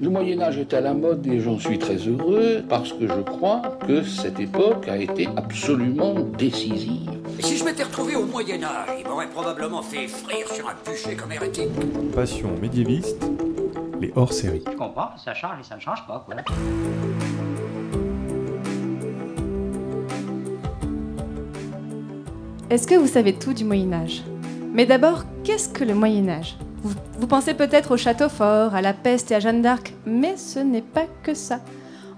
Le Moyen Âge est à la mode et j'en suis très heureux parce que je crois que cette époque a été absolument décisive. Et si je m'étais retrouvé au Moyen Âge, il m'aurait probablement fait frire sur un bûcher comme hérétique. Passion médiéviste, les hors-séries. Je comprends, ça change et ça ne change pas, quoi. Est-ce que vous savez tout du Moyen Âge? Mais d'abord, qu'est-ce que le Moyen Âge? Vous, pensez peut-être au château fort, à la peste et à Jeanne d'Arc, mais ce n'est pas que ça.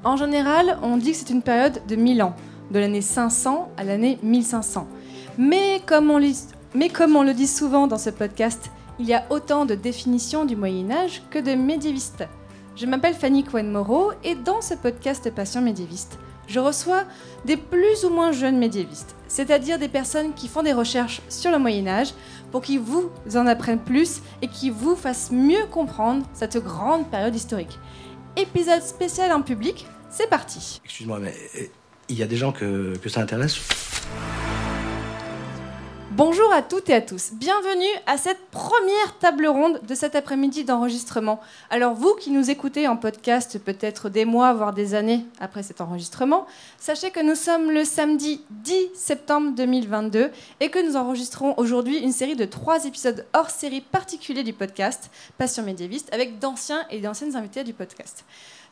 En général, on dit que c'est une période de 1000 ans, de l'année 500 à l'année 1500. Mais comme, on lit- mais comme on le dit souvent dans ce podcast, il y a autant de définitions du Moyen Âge que de médiévistes. Je m'appelle Fanny Cohen-Moreau et dans ce podcast Passion médiéviste, je reçois des plus ou moins jeunes médiévistes, c'est-à-dire des personnes qui font des recherches sur le Moyen Âge pour qu'ils vous en apprennent plus et qui vous fassent mieux comprendre cette grande période historique. Épisode spécial en public, c'est parti. Excuse-moi, mais euh, il y a des gens que ça intéresse? Bonjour à toutes et à tous, bienvenue à cette première table ronde de cet après-midi d'enregistrement. Alors vous qui nous écoutez en podcast peut-être des mois, voire des années après cet enregistrement, sachez que nous sommes le samedi 10 septembre 2022 et que nous enregistrons aujourd'hui une série de trois épisodes hors série particuliers du podcast Passion médiéviste avec d'anciens et d'anciennes invités du podcast.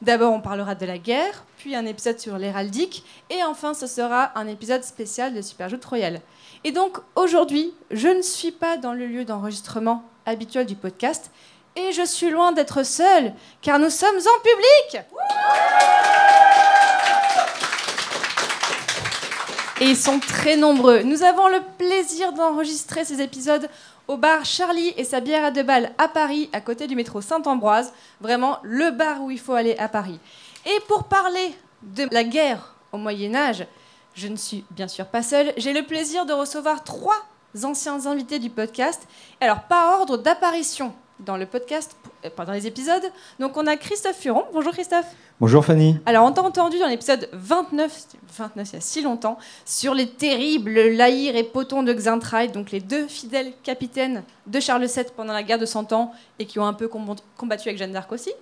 D'abord, on parlera de la guerre, puis un épisode sur l'héraldique, et enfin, ce sera un épisode spécial de Superjoute Royal. Et donc, aujourd'hui, je ne suis pas dans le lieu d'enregistrement habituel du podcast, et je suis loin d'être seule, car nous sommes en public Et ils sont très nombreux. Nous avons le plaisir d'enregistrer ces épisodes au bar Charlie et sa bière à deux balles à Paris, à côté du métro Saint-Ambroise. Vraiment le bar où il faut aller à Paris. Et pour parler de la guerre au Moyen Âge, je ne suis bien sûr pas seule. J'ai le plaisir de recevoir trois anciens invités du podcast. Alors, par ordre d'apparition dans le podcast, euh, pendant les épisodes. Donc, on a Christophe Furon. Bonjour Christophe. Bonjour Fanny. Alors, on t'a entendu dans l'épisode 29, c'était 29 il y a si longtemps, sur les terribles Laïr et Poton de Xaintrailles, donc les deux fidèles capitaines de Charles VII pendant la guerre de Cent Ans et qui ont un peu combat- combattu avec Jeanne d'Arc aussi.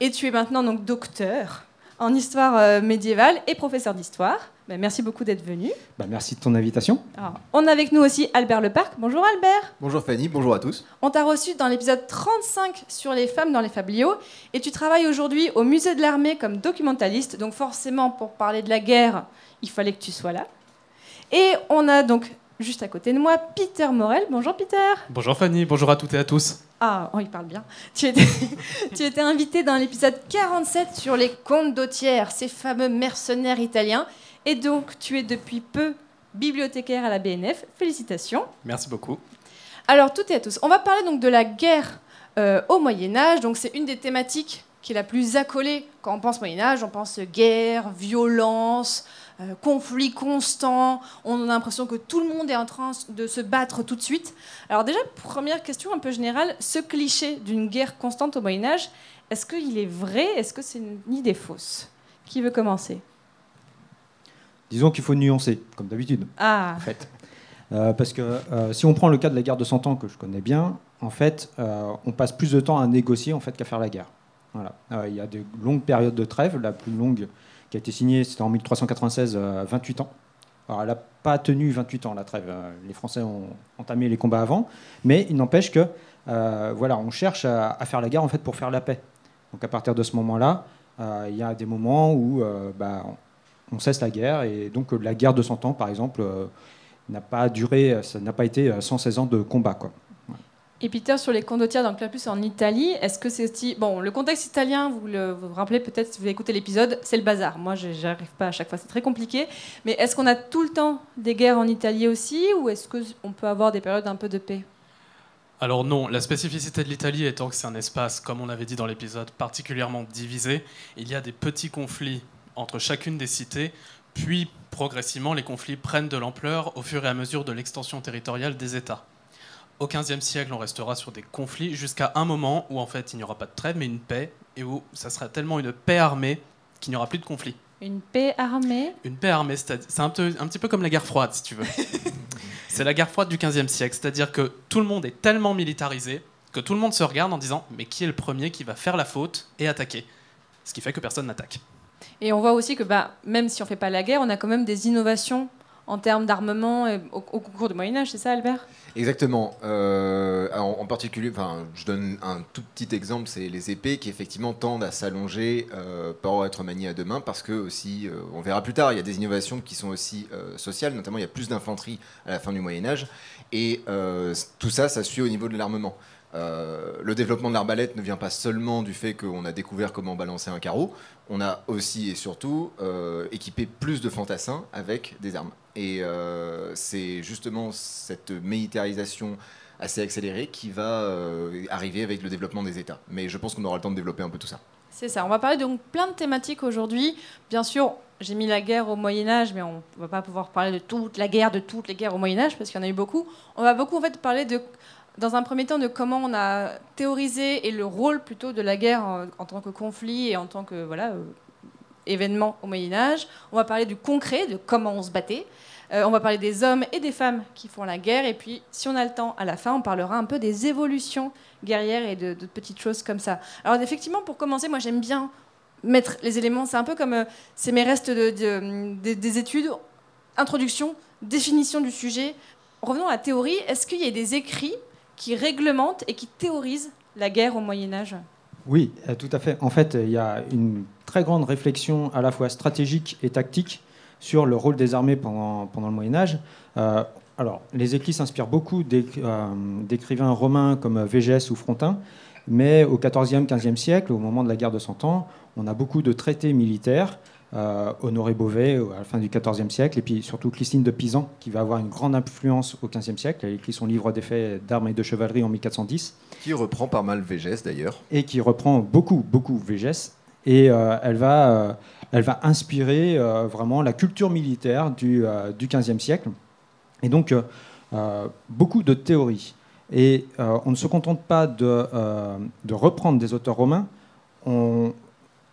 Et tu es maintenant donc docteur en histoire euh, médiévale et professeur d'histoire. Ben, merci beaucoup d'être venu. Bah, merci de ton invitation. Alors, on a avec nous aussi Albert Leparc. Bonjour Albert. Bonjour Fanny, bonjour à tous. On t'a reçu dans l'épisode 35 sur les femmes dans les fabliaux et tu travailles aujourd'hui au musée de l'armée comme documentaliste. Donc forcément, pour parler de la guerre, il fallait que tu sois là. Et on a donc juste à côté de moi Peter Morel. Bonjour Peter. Bonjour Fanny, bonjour à toutes et à tous. Ah, oh, il parle bien. Tu étais, tu étais invité dans l'épisode 47 sur les comtes d'Autière, ces fameux mercenaires italiens. Et donc, tu es depuis peu bibliothécaire à la BNF. Félicitations. Merci beaucoup. Alors, toutes et à tous, on va parler donc de la guerre euh, au Moyen Âge. Donc, c'est une des thématiques qui est la plus accolée quand on pense Moyen Âge. On pense guerre, violence, euh, conflit constant. On a l'impression que tout le monde est en train de se battre tout de suite. Alors déjà, première question un peu générale, ce cliché d'une guerre constante au Moyen Âge, est-ce qu'il est vrai Est-ce que c'est une idée fausse? Qui veut commencer? Disons qu'il faut nuancer, comme d'habitude, Ah, en fait. Euh, parce que euh, si on prend le cas de la guerre de 100 ans que je connais bien, en fait, euh, on passe plus de temps à négocier en fait qu'à faire la guerre. Voilà. Il y a de longues périodes de trêve. La plus longue qui a été signée, c'était en 1396, euh, 28 ans. Alors, elle n'a pas tenu 28 ans la trêve. Euh, Les Français ont entamé les combats avant, mais il n'empêche que euh, voilà, on cherche à, faire la guerre en fait pour faire la paix. Donc à partir de ce moment-là, euh, il y a des moments où euh, bah, on cesse la guerre et donc euh, la guerre de 100 ans, par exemple, euh, n'a pas duré, ça n'a pas été euh, 116 ans de combat, quoi. Et Peter, sur les condottières, plus en Italie, est-ce que c'est aussi. Bon, le contexte italien, vous le vous rappelez peut-être si vous avez écouté l'épisode, c'est le bazar. Moi, je j'arrive pas à chaque fois, c'est très compliqué. Mais est-ce qu'on a tout le temps des guerres en Italie aussi, ou est-ce qu'on peut avoir des périodes un peu de paix? Alors non, la spécificité de l'Italie étant que c'est un espace, comme on avait dit dans l'épisode, particulièrement divisé, il y a des petits conflits entre chacune des cités, puis progressivement les conflits prennent de l'ampleur au fur et à mesure de l'extension territoriale des États. Au XVe siècle, on restera sur des conflits jusqu'à un moment où en fait il n'y aura pas de trêve mais une paix, et où ça sera tellement une paix armée qu'il n'y aura plus de conflit. Une paix armée? Une paix armée, c'est-à-dire- c'est un, peu- un petit peu comme la guerre froide, si tu veux. c'est la guerre froide du XVe siècle, c'est-à-dire que tout le monde est tellement militarisé que tout le monde se regarde en disant mais qui est le premier qui va faire la faute et attaquer? Ce qui fait que personne n'attaque. Et on voit aussi que bah, même si on ne fait pas la guerre, on a quand même des innovations en termes d'armement au, au, cours du Moyen Âge, c'est ça Albert? Exactement. Euh, en, particulier, enfin, je donne un tout petit exemple, c'est les épées qui effectivement tendent à s'allonger euh, pour être maniées à deux mains, parce que aussi, euh, on verra plus tard, il y a des innovations qui sont aussi sociales, notamment il y a plus d'infanterie à la fin du Moyen Âge, et tout ça, ça suit au niveau de l'armement. Euh, le développement de l'arbalète ne vient pas seulement du fait qu'on a découvert comment balancer un carreau, on a aussi et surtout euh, équipé plus de fantassins avec des armes. Et euh, c'est justement cette militarisation assez accélérée qui va arriver avec le développement des États. Mais je pense qu'on aura le temps de développer un peu tout ça. C'est ça. On va parler donc plein de thématiques aujourd'hui. Bien sûr, j'ai mis la guerre au Moyen Âge, mais on ne va pas pouvoir parler de toute la guerre, de toutes les guerres au Moyen Âge, parce qu'il y en a eu beaucoup. On va beaucoup en fait parler de dans un premier temps de comment on a théorisé et le rôle plutôt de la guerre en, tant que conflit et en tant que voilà, euh, événement au Moyen Âge. On va parler du concret, de comment on se battait. Euh, on va parler des hommes et des femmes qui font la guerre. Et puis, si on a le temps, à la fin, on parlera un peu des évolutions guerrières et de, petites choses comme ça. Alors, effectivement, pour commencer, moi, j'aime bien mettre les éléments. C'est un peu comme euh, c'est mes restes de, des études. Introduction, définition du sujet. Revenons à la théorie. Est-ce qu'il y a des écrits qui réglemente et qui théorise la guerre au Moyen Âge Oui, euh, tout à fait. En fait, il y a une très grande réflexion à la fois stratégique et tactique sur le rôle des armées pendant, pendant le Moyen Âge. Euh, alors, les écrits s'inspirent beaucoup euh, d'écrivains romains comme Végès ou Frontin, mais au XIVe, XVe siècle, au moment de la guerre de Cent Ans, on a beaucoup de traités militaires euh, Honoré Beauvais à la fin du XIVe siècle, et puis surtout Christine de Pisan, qui va avoir une grande influence au XVe siècle. Elle a écrit son livre d'effets d'armes et de chevalerie en 1410. Qui reprend pas mal Végès d'ailleurs. Et qui reprend beaucoup, beaucoup Végès. Et euh, elle, va, euh, elle va inspirer euh, vraiment la culture militaire du, euh, du XVe siècle. Et donc, euh, beaucoup de théories. Et on ne se contente pas de, de reprendre des auteurs romains, on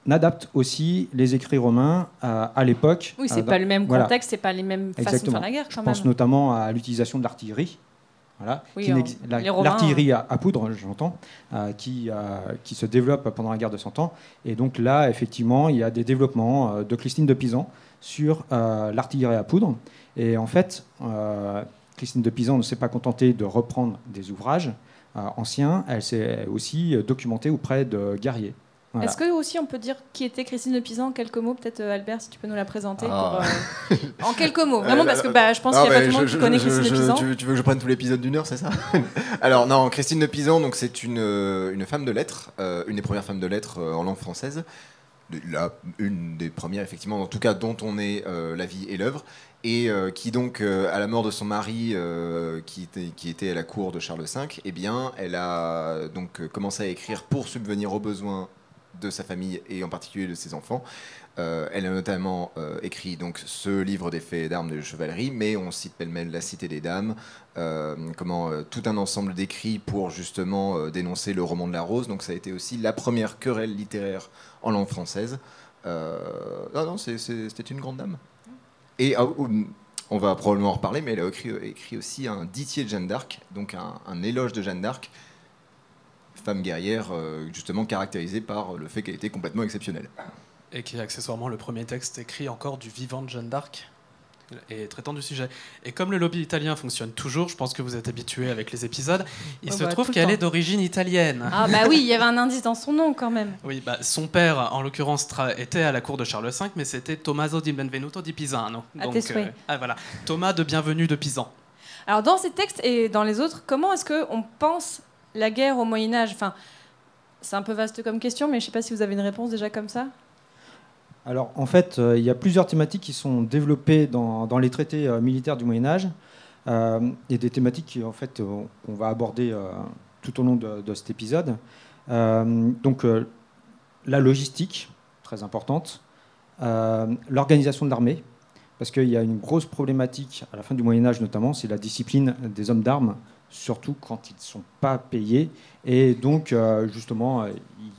adapte aussi les écrits romains à, à l'époque. Oui, c'est euh, pas le même voilà. contexte, c'est pas les mêmes façons Exactement. de faire la guerre. Je Quand pense même. notamment à l'utilisation de l'artillerie. Voilà, Oui, la- l'artillerie à, à poudre, j'entends, euh, qui, euh, qui se développe pendant la guerre de Cent Ans. Et donc là, effectivement, il y a des développements euh, de Christine de Pisan sur l'artillerie à poudre. Et en fait, Christine de Pisan ne s'est pas contentée de reprendre des ouvrages anciens, elle s'est aussi documentée auprès de guerriers. Voilà. Est-ce que aussi on peut dire qui était Christine de Pisan en quelques mots Peut-être euh, Albert, si tu peux nous la présenter. Ah. pour, euh, en quelques mots, vraiment, Euh, parce que bah, je pense qu'il n'y a pas tout le monde qui connaît je- Christine je- de Pisan. Tu, tu veux que je prenne tout l'épisode d'une heure, c'est ça? Alors non, Christine de Pisan, donc c'est une, une femme de lettres, euh, une des premières femmes de lettres euh, en langue française, De- la, une des premières effectivement, en tout cas dont on est euh, la vie et l'œuvre, et euh, qui donc euh, à la mort de son mari, euh, qui, était, qui était à la cour de Charles V, eh bien elle a donc commencé à écrire pour subvenir aux besoins de sa famille et en particulier de ses enfants. Euh, elle a notamment euh, écrit donc ce livre des faits d'armes de chevalerie, mais on cite pêle-mêle La Cité des Dames, euh, comment tout un ensemble d'écrits pour justement dénoncer le roman de la Rose. Donc ça a été aussi la première querelle littéraire en langue française. Euh, non, non, c'était une grande dame. Et ah, oh, on va probablement en reparler, mais elle a écrit, écrit aussi un ditier de Jeanne d'Arc, donc un éloge de Jeanne d'Arc, femme guerrière euh, justement caractérisée par le fait qu'elle était complètement exceptionnelle. Et qui est accessoirement le premier texte écrit encore du vivant de Jeanne d'Arc et traitant du sujet. Et comme le lobby italien fonctionne toujours, je pense que vous êtes habitués avec les épisodes, il Oh se bah, trouve qu'elle est d'origine italienne. Ah bah oui, il y avait un indice dans son nom quand même. Oui, bah, son père, en l'occurrence, était à la cour de Charles V, mais c'était Tommaso di Benvenuto di Pisano. À tes souhaits. ah, voilà. Thomas de Bienvenue de Pisan. Alors dans ces textes et dans les autres, comment est-ce qu'on pense la guerre au Moyen Âge Enfin, c'est un peu vaste comme question, mais je ne sais pas si vous avez une réponse déjà comme ça. Alors, en fait, euh, il y a plusieurs thématiques qui sont développées dans, les traités euh, militaires du Moyen Âge, euh, et des thématiques qui, en fait, euh, qu'on va aborder euh, tout au long de, cet épisode. Euh, donc, euh, la logistique, très importante, euh, l'organisation de l'armée, parce qu'il y a une grosse problématique à la fin du Moyen Âge notamment, c'est la discipline des hommes d'armes, surtout quand ils ne sont pas payés, et donc, euh, justement, euh,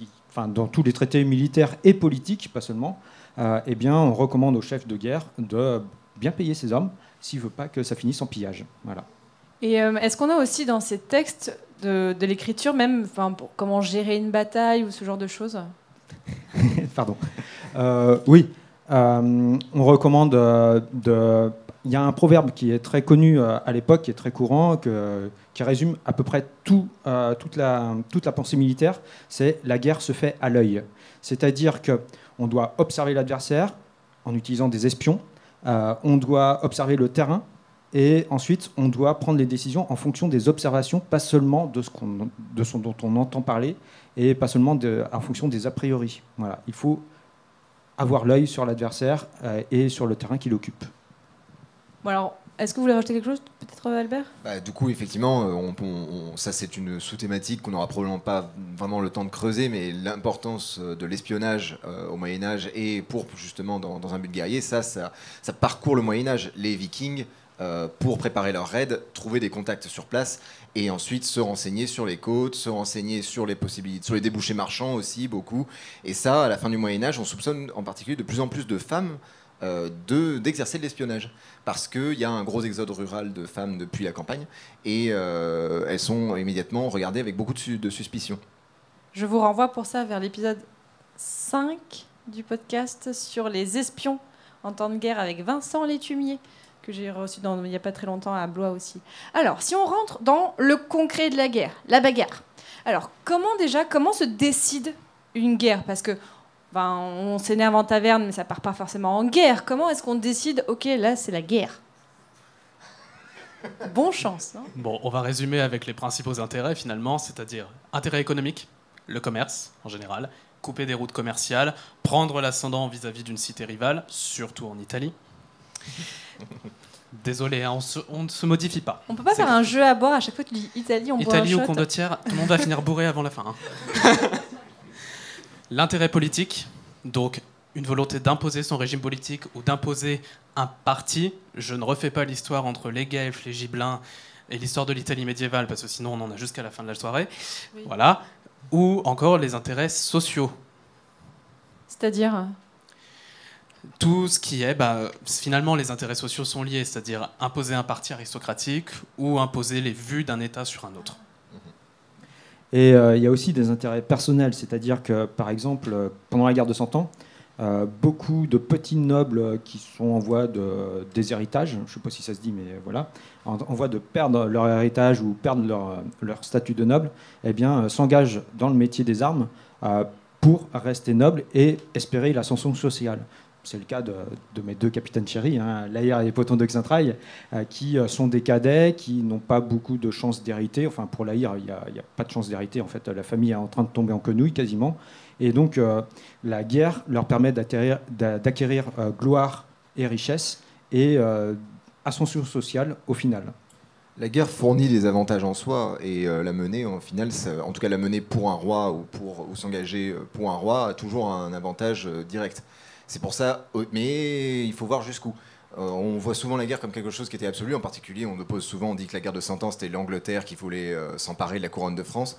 il- enfin, dans tous les traités militaires et politiques, pas seulement, euh, eh bien, on recommande au chef de guerre de bien payer ses hommes s'il ne veut pas que ça finisse en pillage. Voilà. Et est-ce qu'on a aussi dans ces textes de, de l'écriture, même enfin, pour comment gérer une bataille ou ce genre de choses? Pardon. Euh, oui, Euh, on recommande de. Il y a un proverbe qui est très connu euh, à l'époque, qui est très courant, qui résume à peu près tout, euh, toute, la, pensée militaire. C'est la guerre se fait à l'œil. C'est-à-dire que on doit observer l'adversaire en utilisant des espions. euh, on doit observer le terrain. Et ensuite, on doit prendre les décisions en fonction des observations, pas seulement de ce, dont on entend parler, et pas seulement en fonction des a priori. Voilà. Il faut avoir l'œil sur l'adversaire et sur le terrain qu'il occupe. Alors, est-ce que vous voulez rajouter quelque chose, peut-être, Albert? Bah, du coup, effectivement, euh, on- ça c'est une sous-thématique qu'on n'aura probablement pas vraiment le temps de creuser, mais l'importance euh, de l'espionnage euh, au Moyen Âge et pour justement dans, un but guerrier, ça, ça, parcourt le Moyen Âge. Les Vikings, euh, pour préparer leur raid, trouver des contacts sur place et ensuite se renseigner sur les côtes, se renseigner sur les possibilités, sur les débouchés marchands aussi beaucoup. Et ça, à la fin du Moyen Âge, on soupçonne en particulier de plus en plus de femmes euh, de- d'exercer de l'espionnage. Parce qu'il y a un gros exode rural de femmes depuis la campagne et euh, elles sont immédiatement regardées avec beaucoup de, de suspicion. Je vous renvoie pour ça vers l'épisode 5 du podcast sur les espions en temps de guerre avec Vincent Létumier, que j'ai reçu il n'y a pas très longtemps à Blois aussi. Alors, si on rentre dans le concret de la guerre, la bagarre. Alors, comment déjà, comment se décide une guerre? Parce que ben, on s'énerve en taverne, mais ça part pas forcément en guerre. Comment est-ce qu'on décide, ok, là c'est la guerre? Bon chance, non? Bon, on va résumer avec les principaux intérêts finalement, c'est-à-dire intérêt économique, le commerce en général, couper des routes commerciales, prendre l'ascendant vis-à-vis d'une cité rivale, surtout en Italie. Désolé, hein, on, se- on ne se modifie pas. On peut pas C'est- faire un jeu à boire à chaque fois que tu dis Italie, on boit un Italie ou shot condottière, tout le monde va finir bourré avant la fin. hein. L'intérêt politique, donc une volonté d'imposer son régime politique ou d'imposer un parti. Je ne refais pas l'histoire entre les Guelfes, les Gibelins et l'histoire de l'Italie médiévale, parce que sinon on en a jusqu'à la fin de la soirée. Oui. Voilà. Ou encore les intérêts sociaux. C'est-à-dire Tout ce qui est, bah, finalement, les intérêts sociaux sont liés, c'est-à-dire imposer un parti aristocratique ou imposer les vues d'un État sur un autre. Et euh, il y a aussi des intérêts personnels, c'est-à-dire que, par exemple, euh, pendant la guerre de Cent Ans, euh, beaucoup de petits nobles qui sont en voie de déshéritage, je ne sais pas si ça se dit, mais voilà, en, voie de perdre leur héritage ou perdre leur, statut de noble, eh bien, s'engagent dans le métier des armes pour rester nobles et espérer l'ascension sociale. C'est le cas de, mes deux capitaines chéris, hein, et Poton de Xintrailles, euh, qui euh, sont des cadets, qui n'ont pas beaucoup de chances d'hériter. Enfin, pour Laïr, il n'y a, pas de chance d'hériter. En fait, la famille est en train de tomber en quenouille quasiment. Et donc, euh, la guerre leur permet d'acquérir euh, gloire et richesse et ascension sociale au final. La guerre fournit des avantages en soi et la mener, en final, en tout cas la mener pour un roi ou s'engager pour un roi a toujours un avantage direct. C'est pour ça, euh, mais il faut voir jusqu'où. Euh, on voit souvent la guerre comme quelque chose qui était absolu. En particulier, on oppose souvent, on dit que la guerre de Cent Ans, c'était l'Angleterre qui voulait euh, s'emparer de la couronne de France.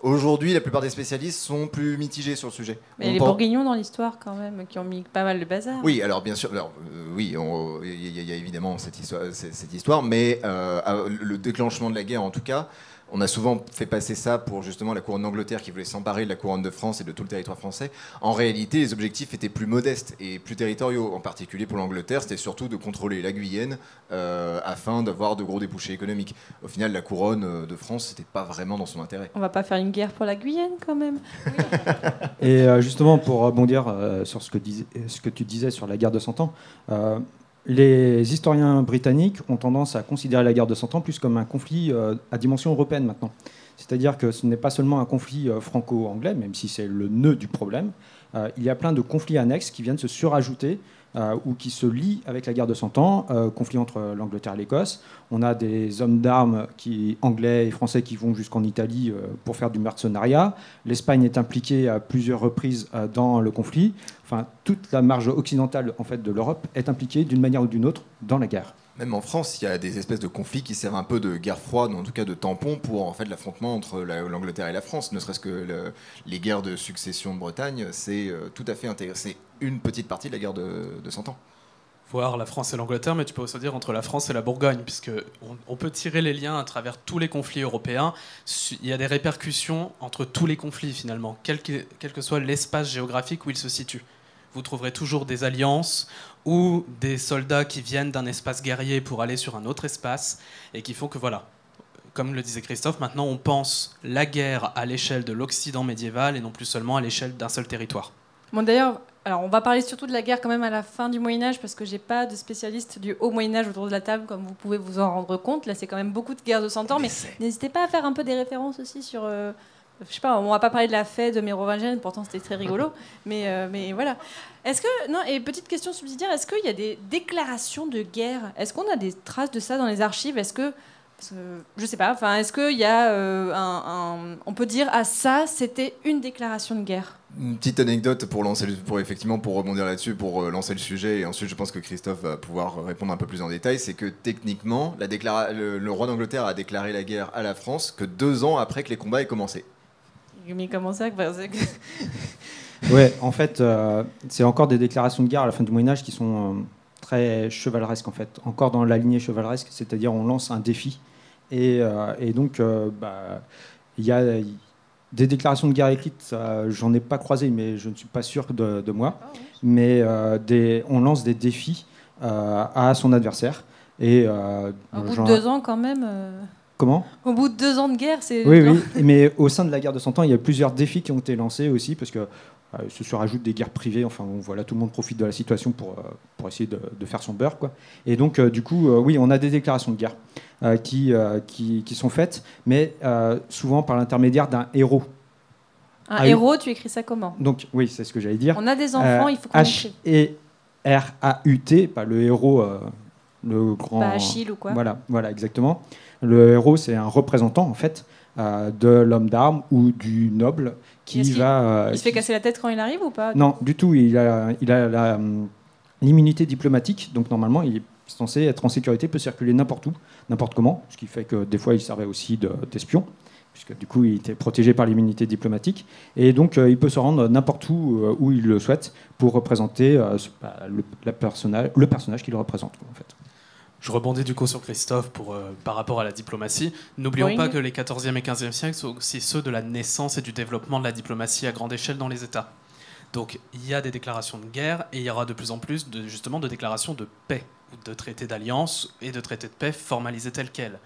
Aujourd'hui, la plupart des spécialistes sont plus mitigés sur le sujet. Mais On les bourguignons dans l'histoire, quand même, qui ont mis pas mal de bazar. oui, alors bien sûr, alors, euh, oui, il y, y a évidemment cette histoire, cette, histoire mais le déclenchement de la guerre, en tout cas, on a souvent fait passer ça pour justement la couronne d'Angleterre qui voulait s'emparer de la couronne de France et de tout le territoire français. En réalité, les objectifs étaient plus modestes et plus territoriaux. En particulier pour l'Angleterre, c'était surtout de contrôler la Guyenne euh, afin d'avoir de gros débouchés économiques. Au final, la couronne euh, de France, c'était pas vraiment dans son intérêt. On va pas faire une guerre pour la Guyenne, quand même. Et euh, justement, pour rebondir sur ce que, dis- ce que tu disais sur la guerre de Cent Ans, euh, les historiens britanniques ont tendance à considérer la guerre de Cent Ans plus comme un conflit euh, à dimension européenne maintenant. C'est-à-dire que ce n'est pas seulement un conflit euh, franco-anglais, même si c'est le nœud du problème. Euh, il y a plein de conflits annexes qui viennent se surajouter euh, ou qui se lient avec la guerre de Cent Ans, euh, conflit entre l'Angleterre et l'Écosse. On a des hommes d'armes qui, anglais et français qui vont jusqu'en Italie euh, pour faire du mercenariat. L'Espagne est impliquée à plusieurs reprises dans le conflit. Enfin, toute la marge occidentale en fait, de l'Europe est impliquée d'une manière ou d'une autre dans la guerre. Même en France, il y a des espèces de conflits qui servent un peu de guerre froide, en tout cas de tampon pour en fait l'affrontement entre la- l'Angleterre et la France. Ne serait-ce que le- les guerres de succession de Bretagne, c'est euh, tout à fait intégré. C'est une petite partie de la guerre de, de 100 ans. voir la France et l'Angleterre, mais tu peux aussi dire entre la France et la Bourgogne, puisque on, peut tirer les liens à travers tous les conflits européens. Il y a des répercussions entre tous les conflits finalement, quel que, quel que soit l'espace géographique où ils se situent. Vous trouverez toujours des alliances ou des soldats qui viennent d'un espace guerrier pour aller sur un autre espace et qui font que voilà. Comme le disait Christophe, maintenant on pense la guerre à l'échelle de l'Occident médiéval et non plus seulement à l'échelle d'un seul territoire. Bon, d'ailleurs, alors on va parler surtout de la guerre quand même à la fin du Moyen Âge parce que j'ai pas de spécialiste du haut Moyen Âge autour de la table, comme vous pouvez vous en rendre compte. Là, c'est quand même beaucoup de guerres de 100 ans, mais n'hésitez pas à faire un peu des références aussi sur. euh, je sais pas, on va pas parler de la fête de mérovingienne, pourtant c'était très rigolo, mais, euh, mais voilà. Est-ce que, non, et petite question subsidiaire, est-ce qu'il y a des déclarations de guerre? Est-ce qu'on a des traces de ça dans les archives? Est-ce que, parce que, je sais pas, enfin, est-ce qu'il y a euh, un, un- On peut dire, ah ça, c'était une déclaration de guerre? Une petite anecdote pour lancer, le- pour effectivement pour rebondir là-dessus, pour euh, lancer le sujet, et ensuite je pense que Christophe va pouvoir répondre un peu plus en détail, c'est que techniquement, la déclara- le, le roi d'Angleterre a déclaré la guerre à la France que deux ans après que les combats aient commencé. Mais comment ça Ouais, en fait, euh, c'est encore des déclarations de guerre à la fin du Moyen Âge qui sont euh, très chevaleresques en fait, encore dans la lignée chevaleresque, c'est-à-dire on lance un défi et, euh, et donc bah, il y a des déclarations de guerre écrites, j'en ai pas croisé, mais je ne suis pas sûr de, de moi. Mais euh, des, on lance des défis à son adversaire et Au bout de deux ans, quand même. Comment Au bout de deux ans de guerre, c'est. oui, oui, mais au sein de la guerre de 100 ans, il y a plusieurs défis qui ont été lancés aussi, parce que euh, ce se rajoutent des guerres privées, enfin on- voilà, tout le monde profite de la situation pour, euh, pour essayer de, de faire son beurre. Quoi. Et donc, euh, du coup, euh, oui, on a des déclarations de guerre qui, qui, qui sont faites, mais souvent par l'intermédiaire d'un héros. Un Ah héros, tu écris ça comment Donc, oui, c'est ce que j'allais dire. On a des enfants, il faut qu'on écrive. H-E-R-A-U-T, pas le héros, le grand. Pas Achille ou quoi Voilà, voilà, exactement. Le héros, c'est un représentant, en fait, euh, de l'homme d'armes ou du noble qui Est-ce va. euh, Il se fait casser la tête quand il arrive ou pas? Non, du tout. Il a, il a la, hum, l'immunité diplomatique, donc normalement, il est censé être en sécurité, peut circuler n'importe où, n'importe comment, ce qui fait que des fois, il servait aussi de- d'espion, puisque du coup, il était protégé par l'immunité diplomatique. Et donc, euh, il peut se rendre n'importe où euh, où il le souhaite pour représenter euh, bah, le, la personnage, le personnage qu'il représente, en fait. Je rebondis du coup sur Christophe pour, euh, par rapport à la diplomatie. N'oublions pas que les 14e et 15e siècles sont aussi ceux de la naissance et du développement de la diplomatie à grande échelle dans les États. Donc il y a des déclarations de guerre et il y aura de plus en plus de, justement de déclarations de paix, de traités d'alliance et de traités de paix formalisés tels quels.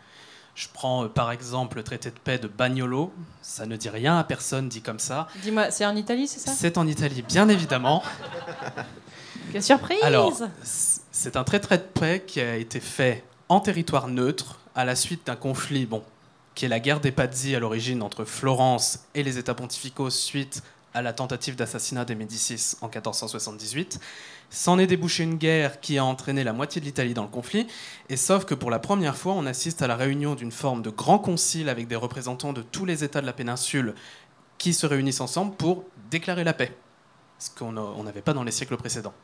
Je prends euh, par exemple le traité de paix de Bagnolo, ça ne dit rien à personne dit comme ça. Dis-moi, c'est en Italie, c'est ça? C'est en Italie, bien évidemment. Surprise Alors, c'est un traité de paix qui a été fait en territoire neutre à la suite d'un conflit, bon, qui est la guerre des Pazzi à l'origine entre Florence et les États pontificaux suite à la tentative d'assassinat des Médicis en 1478. S'en est débouché une guerre qui a entraîné la moitié de l'Italie dans le conflit, et sauf que pour la première fois, on assiste à la réunion d'une forme de grand concile avec des représentants de tous les États de la péninsule qui se réunissent ensemble pour déclarer la paix, ce qu'on n'avait pas dans les siècles précédents.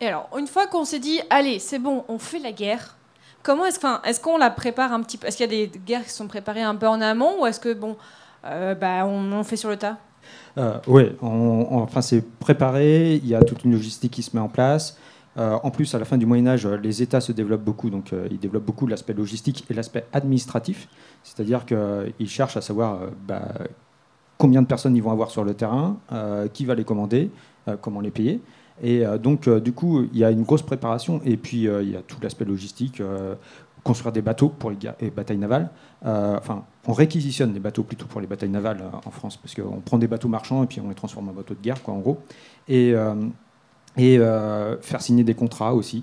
Et alors, une fois qu'on s'est dit, allez, c'est bon, on fait la guerre, comment est-ce qu'on la prépare un petit peu? Est-ce qu'il y a des guerres qui sont préparées un peu en amont ou est-ce que, bon, euh, bah, on, fait sur le tas? Euh, oui, enfin, c'est préparé, il y a toute une logistique qui se met en place. Euh, en plus, à la fin du Moyen Âge, les États se développent beaucoup, donc ils développent beaucoup l'aspect logistique et l'aspect administratif, c'est-à-dire qu'ils cherchent à savoir bah, combien de personnes ils vont avoir sur le terrain, qui va les commander, comment les payer. Et euh, donc, euh, du coup, il y a une grosse préparation, et puis euh, il y a tout l'aspect logistique, construire des bateaux pour les, batailles navales. Enfin, on réquisitionne les bateaux plutôt pour les batailles navales en France, parce qu'on prend des bateaux marchands et puis on les transforme en bateaux de guerre, quoi, en gros. Et, et faire signer des contrats aussi,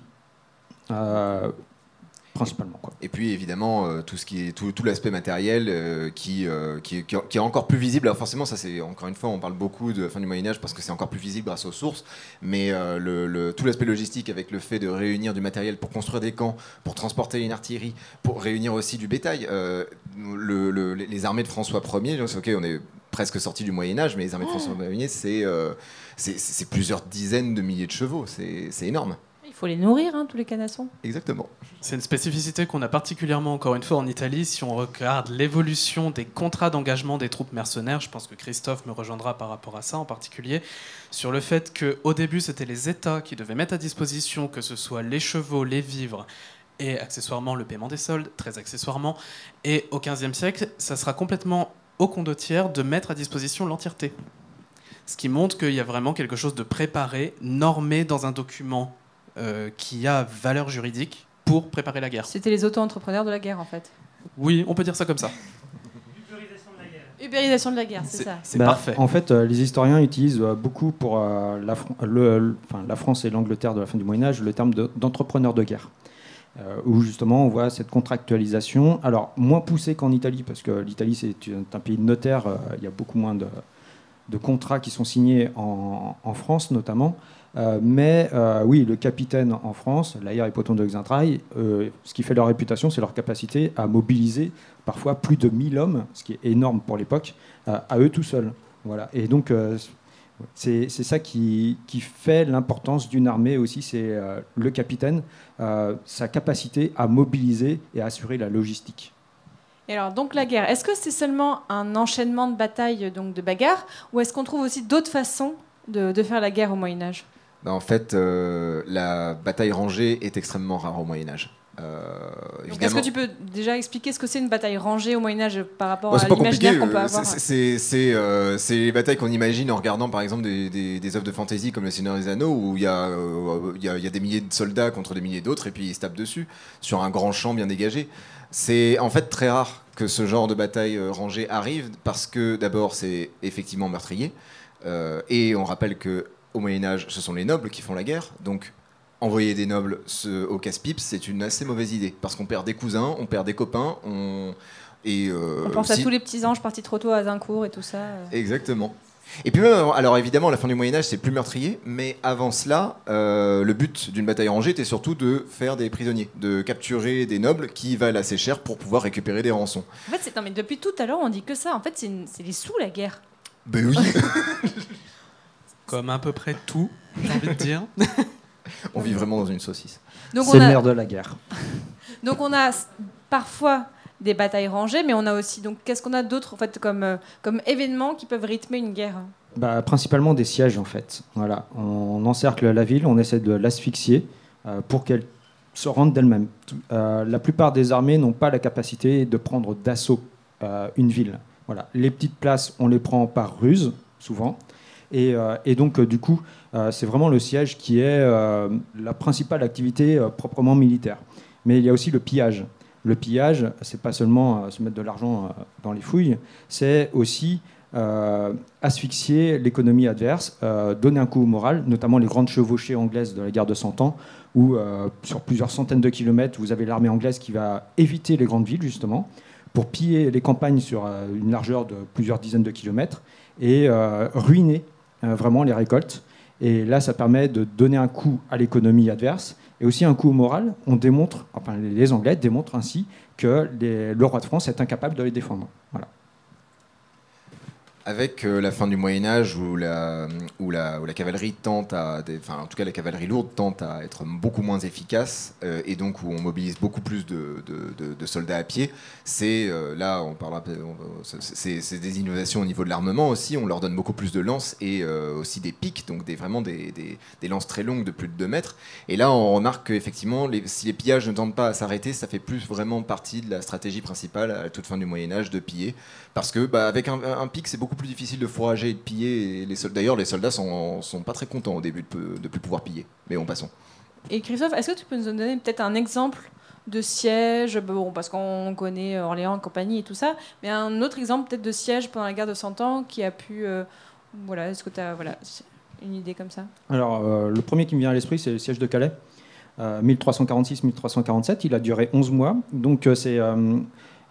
principalement. Quoi. Et puis évidemment euh, tout ce qui est tout, l'aspect matériel euh, qui, euh, qui, qui est- encore plus visible. Alors forcément ça c'est encore une fois on parle beaucoup de fin du Moyen Âge parce que c'est encore plus visible grâce aux sources. Mais le, tout l'aspect logistique avec le fait de réunir du matériel pour construire des camps, pour transporter une artillerie, pour réunir aussi du bétail. Le- le- les- armées de François Ier, ok on est presque sorti du Moyen Âge, mais les armées de François Ier c'est c'est- plusieurs dizaines de milliers de chevaux. C'est énorme. Faut les nourrir, hein, tous les canassons. Exactement. C'est une spécificité qu'on a particulièrement, encore une fois, en Italie. Si on regarde l'évolution des contrats d'engagement des troupes mercenaires, je pense que Christophe me rejoindra par rapport à ça en particulier, sur le fait qu'au début, c'était les États qui devaient mettre à disposition, que ce soit les chevaux, les vivres, et accessoirement le paiement des soldes, très accessoirement. Et au XVe siècle, ça sera complètement au condottiere de mettre à disposition l'entièreté. Ce qui montre qu'il y a vraiment quelque chose de préparé, normé dans un document qui a valeur juridique pour préparer la guerre. C'était les auto-entrepreneurs de la guerre, en fait. Oui, on peut dire ça comme ça. Ubérisation de la guerre, c'est ça. C'est Bah, parfait. En fait, euh, les historiens utilisent euh, beaucoup pour euh, la, Fran- le- le- enfin, la France et l'Angleterre de la fin du Moyen Âge le terme de- d'entrepreneur de, guerre, euh, où justement on voit cette contractualisation. Alors moins poussée qu'en Italie, parce que l'Italie c'est un pays de notaire, euh, il y a beaucoup moins de, de contrats qui sont signés en, en France notamment. Euh, mais euh, oui, le capitaine en France, l'air et poton de Xintrailles, euh, ce qui fait leur réputation, c'est leur capacité à mobiliser parfois plus de 1000 hommes, ce qui est énorme pour l'époque, euh, à eux tout seuls. Voilà. Et donc, c'est ça qui, qui fait l'importance d'une armée aussi, c'est le capitaine, sa capacité à mobiliser et à assurer la logistique. Et alors, donc la guerre, est-ce que c'est seulement un enchaînement de batailles, donc de bagarres, ou est-ce qu'on trouve aussi d'autres façons de, de faire la guerre au Moyen-Âge Bah, en fait, euh, la bataille rangée est extrêmement rare au Moyen Âge. Euh, Est-ce que tu peux déjà expliquer ce que c'est une bataille rangée au Moyen-Âge par rapport Bon, à l'imaginaire qu'on peut euh, avoir c'est- euh, les batailles qu'on imagine en regardant par exemple des, des, des œuvres de fantasy comme Le Seigneur des Anneaux où il y, a, euh, il y, a, il y a des milliers de soldats contre des milliers d'autres et puis ils se tapent dessus sur un grand champ bien dégagé. C'est en fait très rare que ce genre de bataille rangée arrive parce que d'abord c'est effectivement meurtrier et on rappelle que au Moyen Âge ce sont les nobles qui font la guerre donc envoyer des nobles ce- au casse-pipe, c'est une assez mauvaise idée. Parce qu'on perd des cousins, on perd des copains, on... Et, euh, On pense à tous les petits anges partis trop tôt à Zincourt et tout ça. euh. Exactement. Et puis même, alors évidemment, à la fin du Moyen Âge, c'est plus meurtrier, mais avant cela, euh, le but d'une bataille rangée était surtout de faire des prisonniers, de capturer des nobles qui valent assez cher pour pouvoir récupérer des rançons. En fait, c'est- non, mais depuis tout à l'heure, on dit que ça. En fait, c'est les sous, la guerre. Ben oui, Comme à peu près tout, j'ai envie de dire. on vit vraiment dans une saucisse. Donc C'est on, le a, nerf de la guerre. donc on a parfois des batailles rangées, mais on a aussi donc qu'est-ce qu'on a d'autre en fait comme euh, comme événements qui peuvent rythmer une guerre? Bah, principalement des sièges en fait. Voilà. On encercle la ville, on essaie de l'asphyxier euh, pour qu'elle se rende d'elle-même. Tout- euh, la plupart des armées n'ont pas la capacité de prendre d'assaut euh, une ville. Voilà. Les petites places, on les prend par ruse, souvent. Et, euh, et donc, euh, du coup, euh, c'est vraiment le siège qui est la principale activité proprement militaire. Mais il y a aussi le pillage. Le pillage, c'est pas seulement se mettre de l'argent dans les fouilles, c'est aussi asphyxier l'économie adverse, donner un coup au moral, notamment les grandes chevauchées anglaises de la guerre de Cent Ans, où sur plusieurs centaines de kilomètres, vous avez l'armée anglaise qui va éviter les grandes villes, justement, pour piller les campagnes sur une largeur de plusieurs dizaines de kilomètres et ruiner vraiment les récoltes. Et là, ça permet de donner un coup à l'économie adverse et aussi un coup au moral. On démontre, enfin, les Anglais démontrent ainsi que le roi de France est incapable de les défendre. Avec euh, la fin du Moyen Âge où la, cavalerie tente à, enfin en tout cas la cavalerie lourde tente à être beaucoup moins efficace euh, et donc où on mobilise beaucoup plus de, soldats à pied, c'est euh, là on parlera, c'est des innovations au niveau de l'armement aussi. On leur donne beaucoup plus de lances et aussi des pics, donc vraiment des, lances très longues de plus de 2 mètres. Et là on remarque qu'effectivement si les pillages ne tentent pas à s'arrêter, ça fait plus vraiment partie de la stratégie principale à toute fin du Moyen Âge de piller. Parce que bah, avec un, un pic, c'est beaucoup plus difficile de fourrager et de piller. Et les soldats, d'ailleurs, les soldats sont, sont pas très contents au début de, de plus pouvoir piller. Mais bon, passons. Et Christophe, est-ce que tu peux nous donner peut-être un exemple de siège, bon, parce qu'on connaît Orléans, compagnie et tout ça, mais un autre exemple peut-être de siège pendant la guerre de Cent Ans qui a pu, euh, voilà, est-ce que tu as, voilà, une idée comme ça? Alors, euh, le premier qui me vient à l'esprit, c'est le siège de Calais. Euh, 1346-1347, il a duré 11 mois. Donc, euh, c'est euh,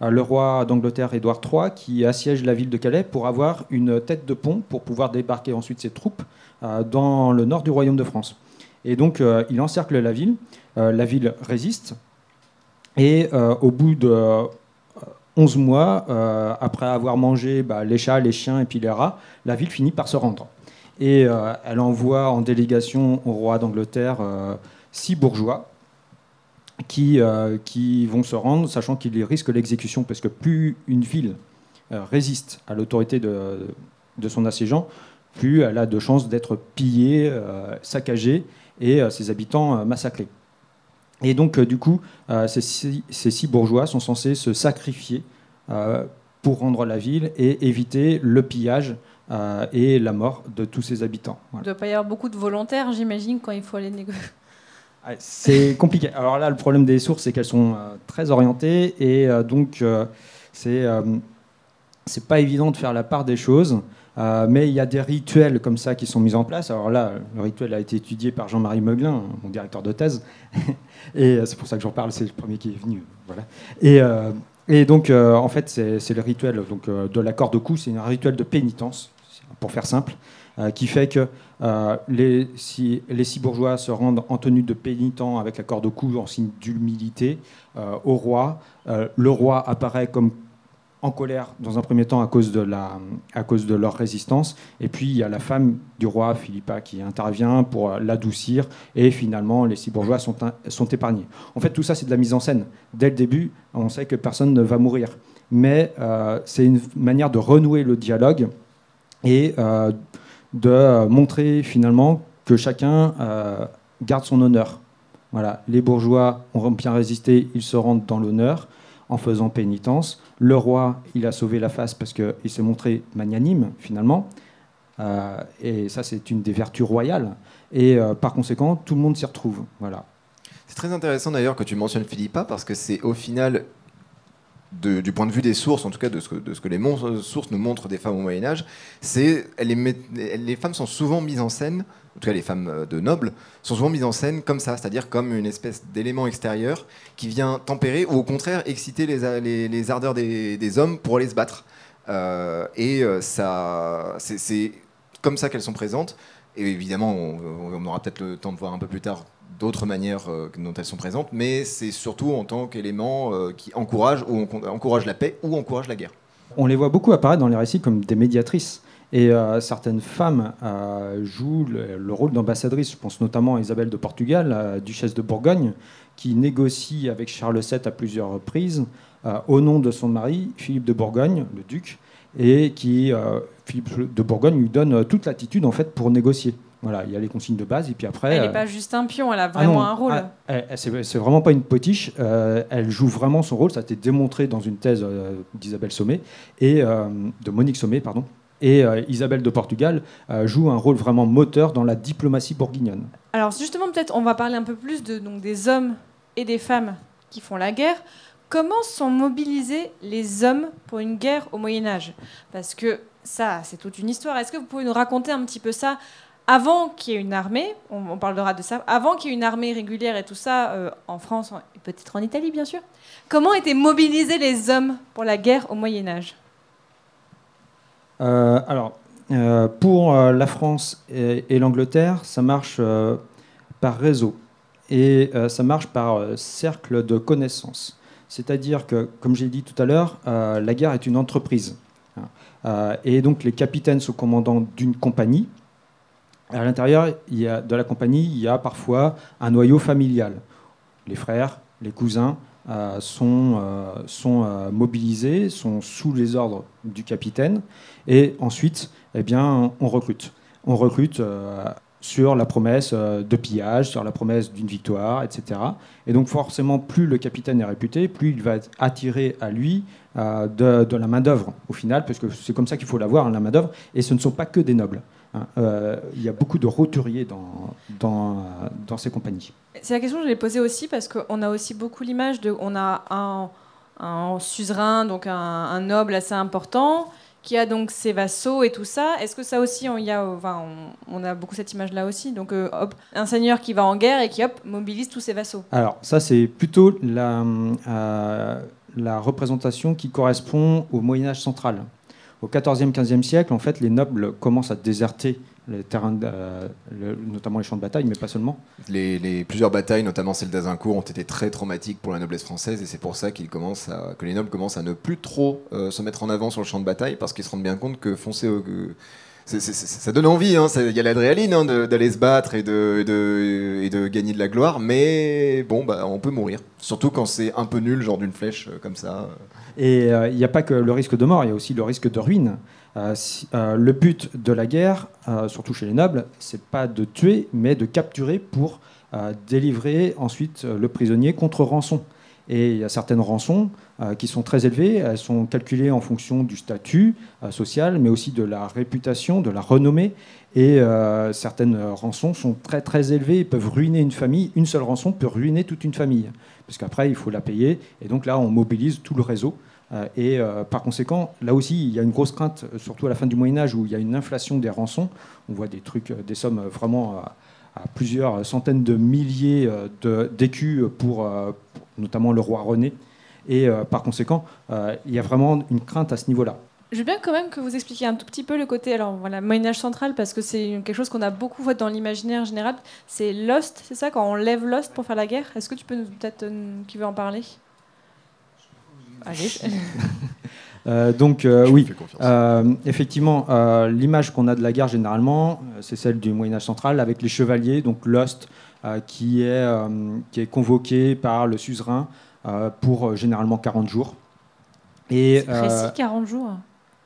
le roi d'Angleterre, Édouard III, qui assiège la ville de Calais pour avoir une tête de pont pour pouvoir débarquer ensuite ses troupes euh, dans le nord du royaume de France. Et donc, euh, il encercle la ville. Euh, la ville résiste. Et euh, au bout de euh, 11 mois, euh, après avoir mangé bah, les chats, les chiens et puis les rats, la ville finit par se rendre. Et euh, elle envoie en délégation au roi d'Angleterre euh, six bourgeois qui, euh, qui vont se rendre, sachant qu'ils risquent l'exécution, parce que plus une ville euh, résiste à l'autorité de, de son assiégeant, plus elle a de chances d'être pillée, euh, saccagée et ses habitants massacrés. Et donc, du coup, ces, six, ces six bourgeois sont censés se sacrifier pour rendre la ville et éviter le pillage et la mort de tous ses habitants. Il ne doit pas y avoir beaucoup de volontaires, j'imagine, quand il faut aller négocier. C'est compliqué. Alors là, le problème des sources, c'est qu'elles sont euh, très orientées et euh, donc euh, c'est euh, c'est pas évident de faire la part des choses. Mais il y a des rituels comme ça qui sont mis en place. Alors là, le rituel a été étudié par Jean-Marie Meuglin, mon directeur de thèse, et c'est pour ça que j'en parle. C'est le premier qui est venu. Voilà. Et, et donc, en fait, c'est le rituel donc, de l'accord de cou. C'est un rituel de pénitence, pour faire simple, qui fait que euh, les, si, les six bourgeois se rendent en tenue de pénitent avec la corde au cou en signe d'humilité euh, au roi. Euh, le roi apparaît comme en colère dans un premier temps à cause, de leur résistance. Et puis il y a la femme du roi, Philippa, qui intervient pour l'adoucir. Et finalement, les six bourgeois sont, sont épargnés. En fait, tout ça, c'est de la mise en scène. Dès le début, on sait que personne ne va mourir. Mais c'est une manière de renouer le dialogue et de euh, montrer finalement que chacun euh, garde son honneur. Voilà, les bourgeois ont bien résisté, ils se rendent dans l'honneur en faisant pénitence. Le roi, il a sauvé la face parce qu'il s'est montré magnanime finalement. Euh, et ça, c'est une des vertus royales. Et par conséquent, tout le monde s'y retrouve. Voilà. C'est très intéressant d'ailleurs que tu mentionnes Philippa parce que c'est au final, du point de vue des sources, en tout cas de ce que, les mon- sources nous montrent des femmes au Moyen Âge, c'est les, les femmes sont souvent mises en scène, en tout cas les femmes euh, de nobles, sont souvent mises en scène comme ça, c'est-à-dire comme une espèce d'élément extérieur qui vient tempérer ou au contraire exciter les, ardeurs des, hommes pour aller se battre. Euh, et euh, ça, c'est- comme ça qu'elles sont présentes. Et évidemment, on aura peut-être le temps de voir un peu plus tard d'autres manières euh, dont elles sont présentes, mais c'est surtout en tant qu'élément euh, qui encourage ou encourage la paix ou encourage la guerre. On les voit beaucoup apparaître dans les récits comme des médiatrices. Et euh, certaines femmes jouent le, le rôle d'ambassadrice. Je pense notamment à Isabelle de Portugal, duchesse de Bourgogne, qui négocie avec Charles VII à plusieurs reprises au nom de son mari, Philippe de Bourgogne, le duc, et qui, Philippe de Bourgogne, lui donne toute l'attitude en fait pour négocier. Voilà, il y a les consignes de base, et puis après. Elle n'est euh, pas juste un pion, elle a ah vraiment non, un rôle. ah, c'est vraiment pas une potiche. euh, elle joue vraiment son rôle. Ça a été démontré dans une thèse euh, d'Isabelle Sommet et de Monique Sommet, pardon. Et Isabelle de Portugal joue un rôle vraiment moteur dans la diplomatie bourguignonne. Alors justement, peut-être on va parler un peu plus de, donc, des hommes et des femmes qui font la guerre. Comment sont mobilisés les hommes pour une guerre au Moyen Âge? Parce que ça, c'est toute une histoire. Est-ce que vous pouvez nous raconter un petit peu ça? Avant qu'il y ait une armée on, parlera de ça. Avant qu'il y ait une armée régulière et tout ça euh, en France et peut-être en Italie, bien sûr. Comment étaient mobilisés les hommes pour la guerre au Moyen Âge? Euh, alors, euh, pour la France et, et l'Angleterre, ça marche par réseau et ça marche par cercle de connaissances. C'est-à-dire que, comme j'ai dit tout à l'heure, la guerre est une entreprise. Et donc les capitaines sont commandants d'une compagnie. À l'intérieur de la compagnie, il y a parfois un noyau familial. Les frères, les cousins euh, sont, euh, sont euh, mobilisés, sont sous les ordres du capitaine. Et ensuite, eh bien, on recrute. On recrute sur la promesse de pillage, sur la promesse d'une victoire, etc. Et donc forcément, plus le capitaine est réputé, plus il va attirer à lui de, de la main-d'œuvre, au final, parce que c'est comme ça qu'il faut l'avoir, hein, la main-d'œuvre. Et ce ne sont pas que des nobles. Hein. Euh, il y a beaucoup de roturiers dans, dans, euh, dans ces compagnies. C'est la question que je l'ai posée aussi parce qu'on a aussi beaucoup l'image de. On a un, un suzerain, donc un, un noble assez important, qui a donc ses vassaux et tout ça. Est-ce que ça aussi, on, y a, enfin, on, on a beaucoup cette image-là aussi Donc, euh, hop, un seigneur qui va en guerre et qui hop, mobilise tous ses vassaux. Alors, ça, c'est plutôt la, euh, la représentation qui correspond au Moyen-Âge central. Au XIVe, XVe siècle, en fait, les nobles commencent à déserter les terrains, euh, notamment les champs de bataille, mais pas seulement. Les, plusieurs batailles, notamment celle d'Azincourt, ont été très traumatiques pour la noblesse française et c'est pour ça qu'ils commencent que les nobles commencent à ne plus trop euh, se mettre en avant sur le champ de bataille parce qu'ils se rendent bien compte que foncer au- ça donne envie, hein, il y a l'adrénaline hein, d'aller se battre et de, gagner de la gloire, mais bon, bah, on peut mourir. Surtout quand c'est un peu nul, genre d'une flèche euh, comme ça. Et euh, il n'y a pas que le risque de mort, il y a aussi le risque de ruine. Euh, le but de la guerre, surtout chez les nobles, c'est pas de tuer, mais de capturer pour délivrer ensuite le prisonnier contre rançon. Et il y a certaines rançons euh, qui sont très élevées, elles sont calculées en fonction du statut euh, social, mais aussi de la réputation, de la renommée. Et euh, certaines rançons sont très très élevées et peuvent ruiner une famille. Une seule rançon peut ruiner toute une famille, parce qu'après il faut la payer. Et donc là, on mobilise tout le réseau. Et par conséquent, là aussi, il y a une grosse crainte, surtout à la fin du Moyen Âge, où il y a une inflation des rançons. On voit des trucs, des sommes vraiment à, plusieurs centaines de milliers d'écus pour notamment le roi René. Et euh, par conséquent, euh, il y a vraiment une crainte à ce niveau-là. Je veux bien quand même que vous expliquiez un tout petit peu le côté, alors voilà, Moyen Âge central, parce que c'est quelque chose qu'on a beaucoup dans l'imaginaire général. C'est Lost, c'est ça, quand on lève Lost pour faire la guerre? Est-ce que tu peux nous, peut-être, euh, qui veut en parler? Allez. Euh, donc euh, oui. Euh, effectivement, euh, l'image qu'on a de la guerre généralement, c'est celle du Moyen Âge central avec les chevaliers, donc Lost, euh, qui, est, euh, qui est convoqué par le suzerain euh, pour euh, généralement 40 jours. Et, C'est précis, euh, 40 jours.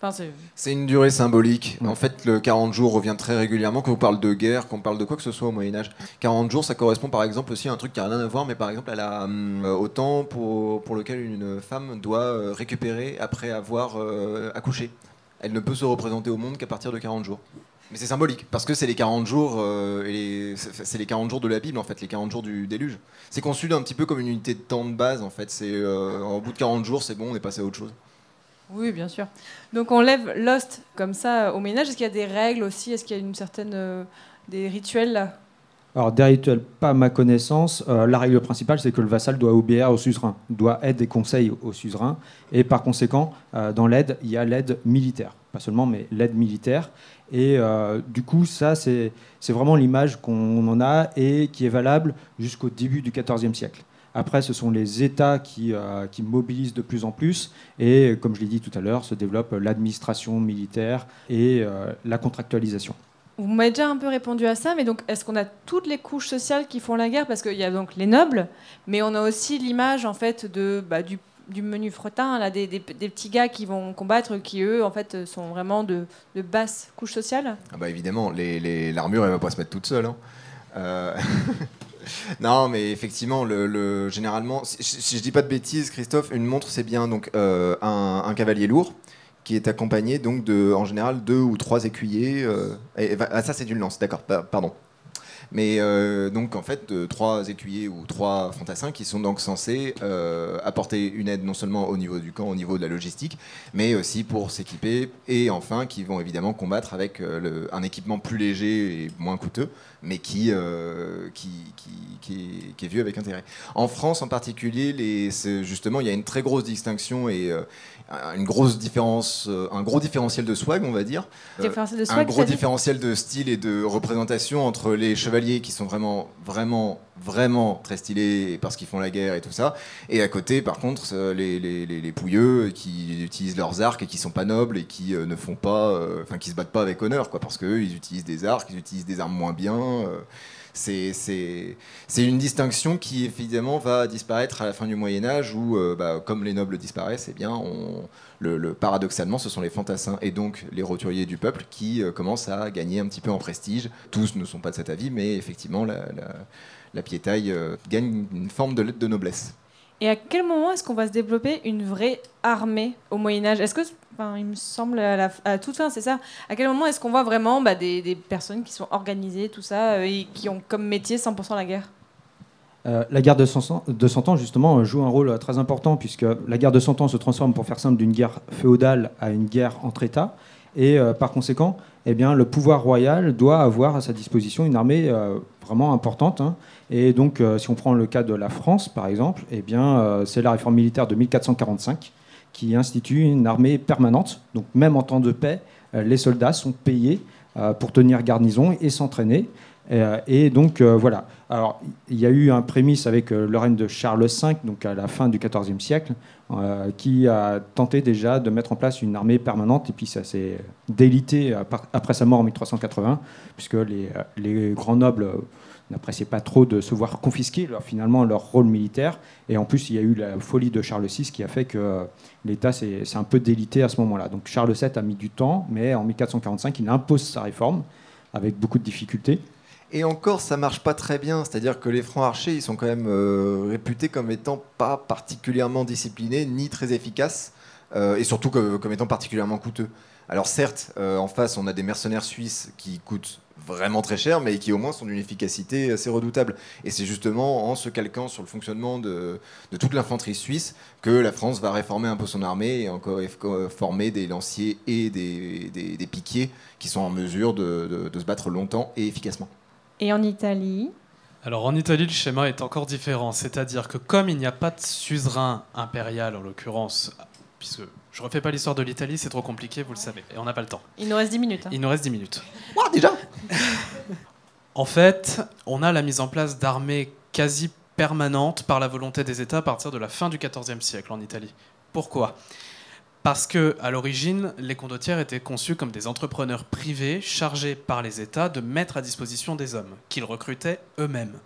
Enfin, c'est- une durée symbolique. En fait, le 40 jours revient très régulièrement. Quand on parle de guerre, qu'on parle de quoi que ce soit au Moyen-Âge, 40 jours, ça correspond par exemple aussi à un truc qui n'a rien à voir, mais par exemple à la, euh, au temps pour, pour lequel une femme doit euh, récupérer après avoir euh, accouché. Elle ne peut se représenter au monde qu'à partir de 40 jours. Mais c'est symbolique, parce que c'est les 40 jours, euh, c'est les 40 jours de la Bible, en fait, les 40 jours du déluge. C'est conçu un petit peu comme une unité de temps de base, en fait. C'est euh, au bout de 40 jours, c'est bon, on est passé à autre chose. Oui, bien sûr. Donc on lève Lost comme ça au Moyen Âge. Est-ce qu'il y a des règles aussi? Est-ce qu'il y a une certaine euh, des rituels là? Alors, des pas ma connaissance. Euh, la règle principale, c'est que le vassal doit obéir au suzerain, doit aide et conseils au suzerain. Et par conséquent, euh, dans l'aide, il y a l'aide militaire. Pas seulement, mais l'aide militaire. Et euh, du coup, ça, c'est vraiment l'image qu'on en a et qui est valable jusqu'au début du XIVe siècle. Après, ce sont les États qui, mobilisent de plus en plus. Et comme je l'ai dit tout à l'heure, se développe l'administration militaire et la contractualisation. Vous m'avez déjà un peu répondu à ça, mais donc est-ce qu'on a toutes les couches sociales qui font la guerre? Parce qu'il y a donc les nobles, mais on a aussi l'image en fait de bah, du, menu fretin, là, des, des- petits gars qui vont combattre, qui eux en fait sont vraiment de, de basse couche sociale. Ah bah évidemment, l'armure elle va pas se mettre toute seule. hein. Euh, non, mais effectivement, le, le- généralement, si, si je dis pas de bêtises, Christophe, une montre c'est bien donc euh, un cavalier lourd qui est accompagné donc de, en général, deux ou trois écuyers. euh, et- ça c'est d'une lance, d'accord, pa- pardon. Mais euh, donc en fait, de trois écuyers ou trois fantassins qui sont donc censés euh, apporter une aide non seulement au niveau du camp, au niveau de la logistique, mais aussi pour s'équiper et enfin qui vont évidemment combattre avec euh, le- un équipement plus léger et moins coûteux, mais qui, euh, qui, qui, qui est, qui est vu avec intérêt. En France en particulier, les, justement, il y a une très grosse distinction et euh, une grosse différence, euh, un gros différentiel de swag, on va dire. Euh, Différentiel de un gros différentiel de style et de représentation entre les chevaliers qui sont vraiment, vraiment, vraiment très stylés parce qu'ils font la guerre et tout ça, et à côté, par contre, euh, les, les, les, pouilleux qui utilisent leurs arcs et qui sont pas nobles et qui euh, ne font pas, euh, enfin, qui se battent pas avec honneur, quoi, parce qu'eux, ils utilisent des arcs, ils utilisent des armes moins bien. C'est- une distinction qui évidemment va disparaître à la fin du Moyen Âge où, euh, bah, comme les nobles disparaissent, eh bien, le, le- paradoxalement, ce sont les fantassins et donc les roturiers du peuple qui euh, commencent à gagner un petit peu en prestige. Tous ne sont pas de cet avis, mais effectivement, la, piétaille euh, gagne une forme de lettre de noblesse. Et à quel moment est-ce qu'on va se développer une vraie armée au Moyen Âge? Enfin, il me semble à, la, toute fin, c'est ça À quel moment est-ce qu'on voit vraiment bah, des, personnes qui sont organisées, tout ça, euh, et qui ont comme métier 100% la guerre? Euh, la guerre de 100, ans- de 100 ans, justement, euh, joue un rôle très important, puisque la guerre de 100 ans se transforme, pour faire simple, d'une guerre féodale à une guerre entre États. Et par conséquent, eh bien, le pouvoir royal doit avoir à sa disposition une armée vraiment importante. hein. Et donc, si on prend le cas de la France, par exemple, eh bien, c'est la réforme militaire de 1445 qui institue une armée permanente. Donc, même en temps de paix, euh, les soldats sont payés euh, pour tenir garnison et s'entraîner. Euh, et donc voilà. Alors il y a eu un prémisse avec le règne de Charles V, donc à la fin du XIVe siècle, qui a tenté déjà de mettre en place une armée permanente. Et puis ça s'est délité après sa mort en 1380, puisque les, les grands nobles n'appréciaient pas trop de se voir confisquer leur, finalement leur rôle militaire. Et en plus, il y a eu la folie de Charles VI qui a fait que euh, l'État s'est un peu délité à ce moment-là. Donc Charles VII a mis du temps, mais en 1445, il impose sa réforme avec beaucoup de difficultés. Et encore, ça marche pas très bien. C'est-à-dire que les francs archers, ils sont quand même euh, réputés comme étant pas particulièrement disciplinés ni très efficaces, euh, et surtout comme, étant particulièrement coûteux. Alors certes, en face, on a des mercenaires suisses qui coûtent vraiment très cher, mais qui au moins sont d'une efficacité assez redoutable. Et c'est justement en se calquant sur le fonctionnement de, de toute l'infanterie suisse que la France va réformer un peu son armée et encore former des lanciers et des, des- des piquiers qui sont en mesure de- de- de se battre longtemps et efficacement. Et en Italie? Alors en Italie, le schéma est encore différent. C'est-à-dire que comme il n'y a pas de suzerain impérial, en l'occurrence, puisque je refais pas l'histoire de l'Italie, c'est trop compliqué, vous le savez, et on n'a pas le temps. Il nous reste 10 minutes. hein. Il nous reste 10 minutes. déjà En fait, on a la mise en place d'armées quasi permanentes par la volonté des États à partir de la fin du XIVe siècle en Italie. Pourquoi? Parce que à l'origine, les condottières étaient conçus comme des entrepreneurs privés chargés par les États de mettre à disposition des hommes qu'ils recrutaient eux-mêmes.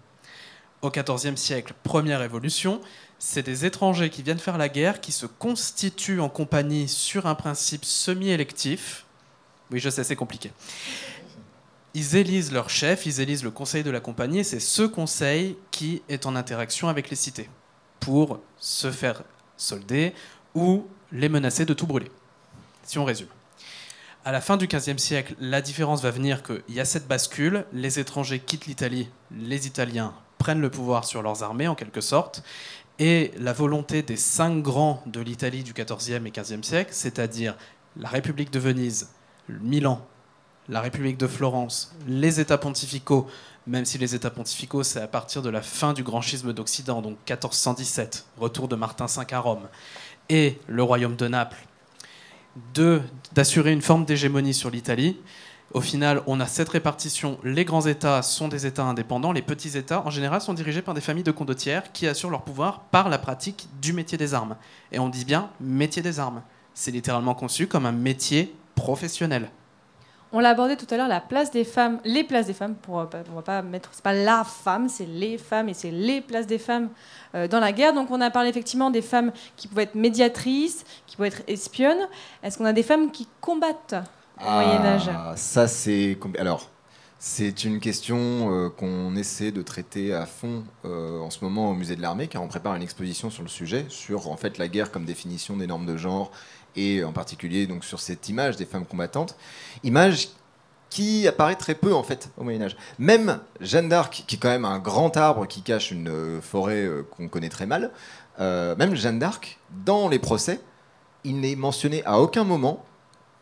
Au XIVe siècle, première évolution, c'est des étrangers qui viennent faire la guerre, qui se constituent en compagnie sur un principe semi-électif. Oui, je sais, c'est compliqué. Ils élisent leur chef, ils élisent le conseil de la compagnie, et c'est ce conseil qui est en interaction avec les cités pour se faire solder ou les menacer de tout brûler. Si on résume. À la fin du XVe siècle, la différence va venir qu'il y a cette bascule, les étrangers quittent l'Italie, les Italiens prennent le pouvoir sur leurs armées en quelque sorte, et la volonté des cinq grands de l'Italie du XIVe et XVe siècle, c'est-à-dire la République de Venise, Milan, la République de Florence, les États pontificaux, même si les États pontificaux, c'est à partir de la fin du grand schisme d'Occident, donc 1417, retour de Martin V à Rome, et le royaume de Naples, d'assurer une forme d'hégémonie sur l'Italie. Au final, on a cette répartition. Les grands États sont des États indépendants. Les petits États, en général, sont dirigés par des familles de condottières qui assurent leur pouvoir par la pratique du métier des armes. Et on dit bien métier des armes. C'est littéralement conçu comme un métier professionnel. On l'a abordé tout à l'heure, la place des femmes, les places des femmes, pour, euh, pas- on va pas mettre, c'est pas la femme, c'est les femmes et c'est les places des femmes euh, dans la guerre. Donc on a parlé effectivement des femmes qui pouvaient être médiatrices, qui pouvaient être espionnes. Est-ce qu'on a des femmes qui combattent au Moyen Âge Ah, Ça, c'est. Alors, c'est une question euh, qu'on essaie de traiter à fond euh, en ce moment au musée de l'armée, car on prépare une exposition sur le sujet, sur en fait la guerre comme définition des normes de genre, et en particulier donc sur cette image des femmes combattantes. Image qui apparaît très peu en fait au Moyen Âge. Même Jeanne d'Arc, qui est quand même un grand arbre qui cache une euh, forêt qu'on connaît très mal, même Jeanne d'Arc, dans les procès, il n'est mentionné à aucun moment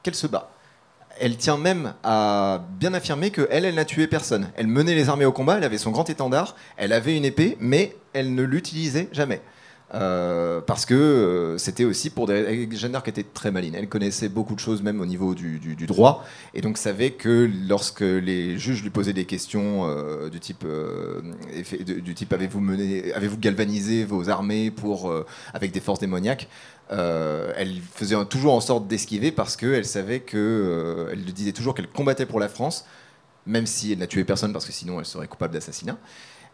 qu'elle se bat. Elle tient même à bien affirmer que elle, elle n'a tué personne. Elle menait les armées au combat, elle avait son grand étendard, elle avait une épée, mais elle ne l'utilisait jamais. Euh, parce que euh, c'était aussi pour des. Jeanne d'Arc était très maline. Elle connaissait beaucoup de choses, même au niveau du, droit, et donc savait que lorsque les juges lui posaient des questions euh, du type, du type avez-vous mené, avez-vous galvanisé vos armées pour avec des forces démoniaques, euh, elle faisait toujours en sorte d'esquiver parce qu'elle savait que euh, elle disait toujours qu'elle combattait pour la France, même si elle n'a tué personne parce que sinon elle serait coupable d'assassinat.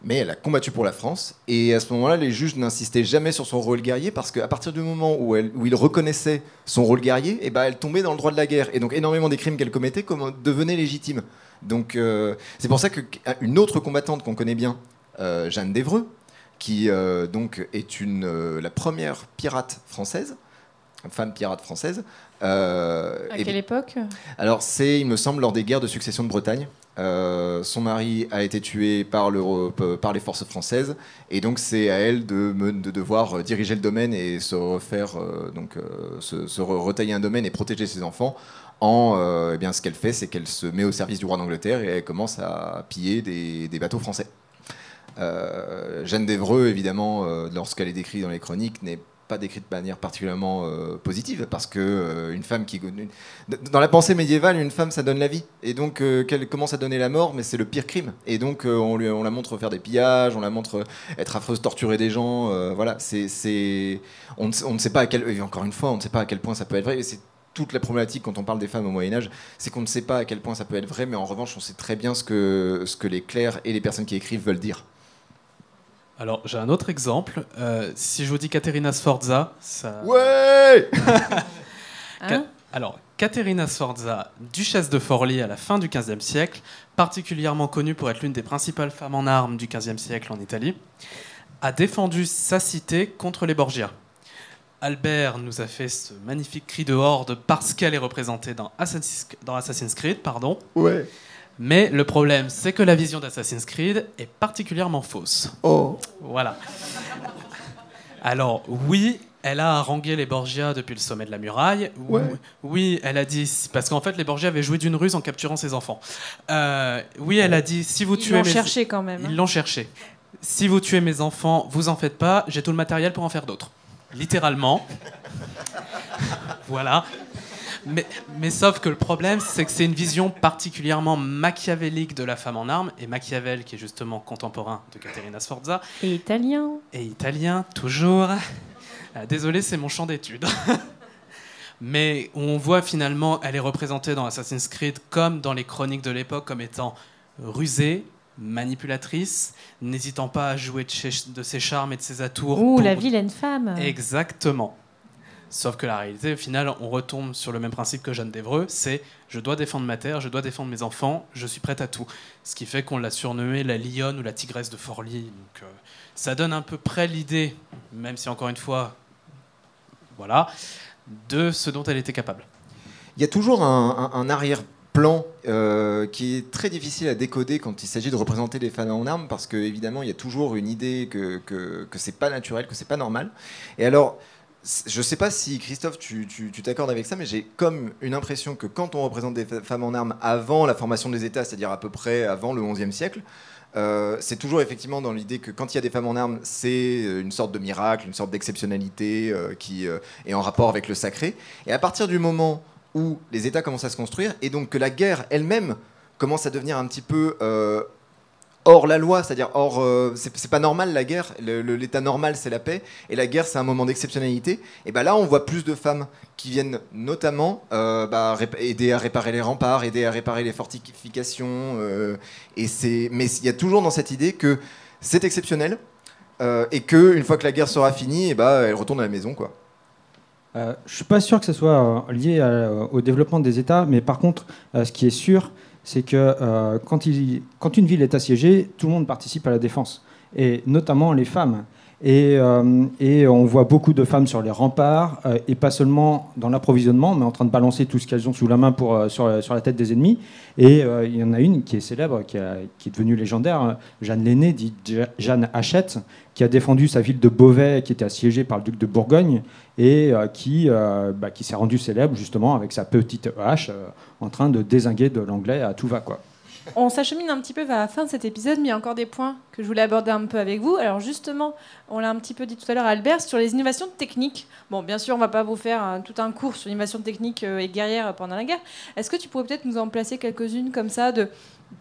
Mais elle a combattu pour la France. Et à ce moment-là, les juges n'insistaient jamais sur son rôle guerrier parce qu'à partir du moment où, elle, où il reconnaissait son rôle guerrier, et ben elle tombait dans le droit de la guerre. Et donc énormément des crimes qu'elle commettait comme, devenaient légitimes. Donc euh, c'est pour ça qu'une autre combattante qu'on connaît bien, Jeanne d'Evreux, qui euh, donc est une, euh, la première pirate française, femme pirate française. euh, À et- quelle époque? Alors c'est, il me semble, lors des guerres de succession de Bretagne. Son mari a été tué par, l'Europe- par les forces françaises et donc c'est à elle de, devoir diriger le domaine et se refaire donc se, se re- retailler un domaine et protéger ses enfants. En eh bien ce qu'elle fait, c'est qu'elle se met au service du roi d'Angleterre et elle commence à piller des, des bateaux français. Euh, Jeanne d'Evreux, évidemment, euh, lorsqu'elle est décrite dans les chroniques, n'est pas décrite de manière particulièrement euh, positive, parce que une femme qui, dans la pensée médiévale, une femme ça donne la vie, et donc euh, qu'elle commence à donner la mort, mais c'est le pire crime. Et donc on, lui, on la montre faire des pillages, on la montre être affreuse, torturer des gens, voilà. C'est, on, on ne sait pas à quel, encore une fois, on ne sait pas à quel point ça peut être vrai. C'est toute la problématique quand on parle des femmes au Moyen Âge, c'est qu'on ne sait pas à quel point ça peut être vrai, mais en revanche, on sait très bien ce que, ce que les clercs et les personnes qui écrivent veulent dire. Alors, j'ai un autre exemple. Euh, si je vous dis Caterina Sforza, ça. Ouais Ca- Alors, Caterina Sforza, duchesse de Forlì à la fin du XVe siècle, particulièrement connue pour être l'une des principales femmes en armes du XVe siècle en Italie, a défendu sa cité contre les Borgia. Albert nous a fait ce magnifique cri de horde parce qu'elle est représentée dans Assassin's, dans Assassin's Creed, pardon. Ouais. Mais le problème, c'est que la vision d'Assassin's Creed est particulièrement fausse. Oh. Voilà. Alors, oui, elle a harangué les Borgia depuis le sommet de la muraille. Ouais. Oui, elle a dit. Parce qu'en fait, les Borgia avaient joué d'une ruse en capturant ses enfants. Euh, oui, elle a dit si vous Ils tuez l'ont mes. cherché quand même. hein. Ils l'ont cherché. Si vous tuez mes enfants, vous en faites pas, j'ai tout le matériel pour en faire d'autres. Littéralement. voilà. Mais, mais sauf que le problème, c'est que c'est une vision particulièrement machiavélique de la femme en armes, et Machiavel, qui est justement contemporain de Caterina Sforza, Et italien. et italien, toujours. Ah, Désolé, c'est mon champ d'études. Mais on voit finalement, elle est représentée dans Assassin's Creed comme dans les chroniques de l'époque comme étant rusée, manipulatrice, n'hésitant pas à jouer de, ses- de ses charmes et de ses atours. Ouh, pour- la vilaine femme. Exactement. Sauf que la réalité, au final, on retombe sur le même principe que Jeanne d'Evreux, c'est je dois défendre ma terre, je dois défendre mes enfants, je suis prête à tout. Ce qui fait qu'on l'a surnommée la lionne ou la tigresse de Forlì. Donc, euh, ça donne à peu près l'idée, même si encore une fois, voilà, de ce dont elle était capable. Il y a toujours un, arrière-plan euh, qui est très difficile à décoder quand il s'agit de représenter les femmes en armes, parce qu'évidemment, il y a toujours une idée que, que, que c'est pas naturel, que c'est pas normal. Et alors, je sais pas si Christophe, tu t'accordes avec ça, mais j'ai comme une impression que quand on représente des femmes en armes avant la formation des États, c'est-à-dire à peu près avant le XIe siècle, euh, c'est toujours effectivement dans l'idée que quand il y a des femmes en armes, c'est euh, une sorte de miracle, une sorte d'exceptionnalité euh, qui est en rapport avec le sacré. Et à partir du moment où les États commencent à se construire, et donc que la guerre elle-même commence à devenir un petit peu hors la loi, c'est-à-dire hors, euh, c'est pas normal la guerre. L'état normal c'est la paix, et la guerre c'est un moment d'exceptionnalité. Et ben là on voit plus de femmes qui viennent notamment euh, bah, aider à réparer les remparts, aider à réparer les fortifications. euh, et c'est, mais il y a toujours dans cette idée que c'est exceptionnel. et que une fois que la guerre sera finie, et bah, elle retourne à la maison quoi. Je suis pas sûr que ce soit lié au développement des États, mais par contre, ce qui est sûr, c'est que euh, quand, une ville est assiégée, tout le monde participe à la défense, et notamment les femmes. Et, euh, et on voit beaucoup de femmes sur les remparts, euh, et pas seulement dans l'approvisionnement, mais en train de balancer tout ce qu'elles ont sous la main pour, euh, sur, la- tête des ennemis. Et il y en a une qui est célèbre, qui, est devenue légendaire, hein, Jeanne Lenné, dit Jeanne Hachette, qui a défendu sa ville de Beauvais, qui était assiégée par le duc de Bourgogne, et qui, bah, qui s'est rendu célèbre justement avec sa petite hache en train de désinguer de l'anglais à tout va. Quoi. On s'achemine un petit peu vers la fin de cet épisode, mais il y a encore des points que je voulais aborder un peu avec vous. Alors justement, on l'a un petit peu dit tout à l'heure, Albert, sur les innovations techniques. Bon, bien sûr, on va pas vous faire euh, tout un cours sur l'innovation technique euh, et guerrière pendant la guerre. Est-ce que tu pourrais peut-être nous en placer quelques-unes comme ça de,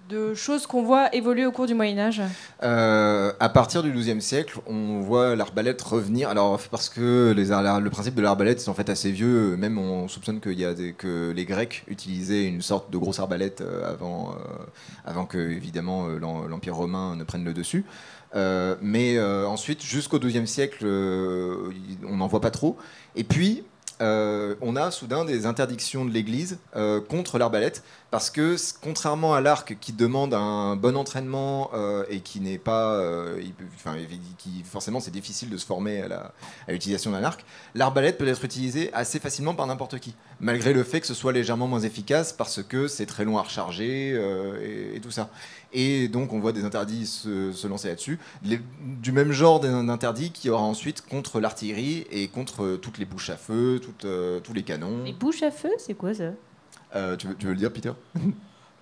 de choses qu'on voit évoluer au cours du Moyen Âge Euh, à partir du XIIe siècle, on voit l'arbalète revenir. Alors, parce que les le principe de l'arbalète c'est en fait assez vieux. Même on soupçonne qu'il y a des- que les Grecs utilisaient une sorte de grosse arbalète euh, avant, euh, avant que évidemment l'em- l'Empire romain ne prenne le dessus. Mais ensuite, jusqu'au XIIe siècle, on n'en voit pas trop. Et puis, on a soudain des interdictions de l'Église contre l'arbalète, parce que contrairement à l'arc qui demande un bon entraînement euh, et qui n'est pas, euh, enfin, qui forcément c'est difficile de se former à l'utilisation d'un arc, l'arbalète peut être utilisée assez facilement par n'importe qui, malgré le fait que ce soit légèrement moins efficace parce que c'est très long à recharger euh, et, tout ça. Et donc on voit des interdits se, lancer là-dessus, du même genre d'interdits qu'il y aura ensuite contre l'artillerie et contre toutes les bouches à feu, tous les canons. Les bouches à feu, c'est quoi ça? Euh, tu, veux, tu veux le dire, Peter?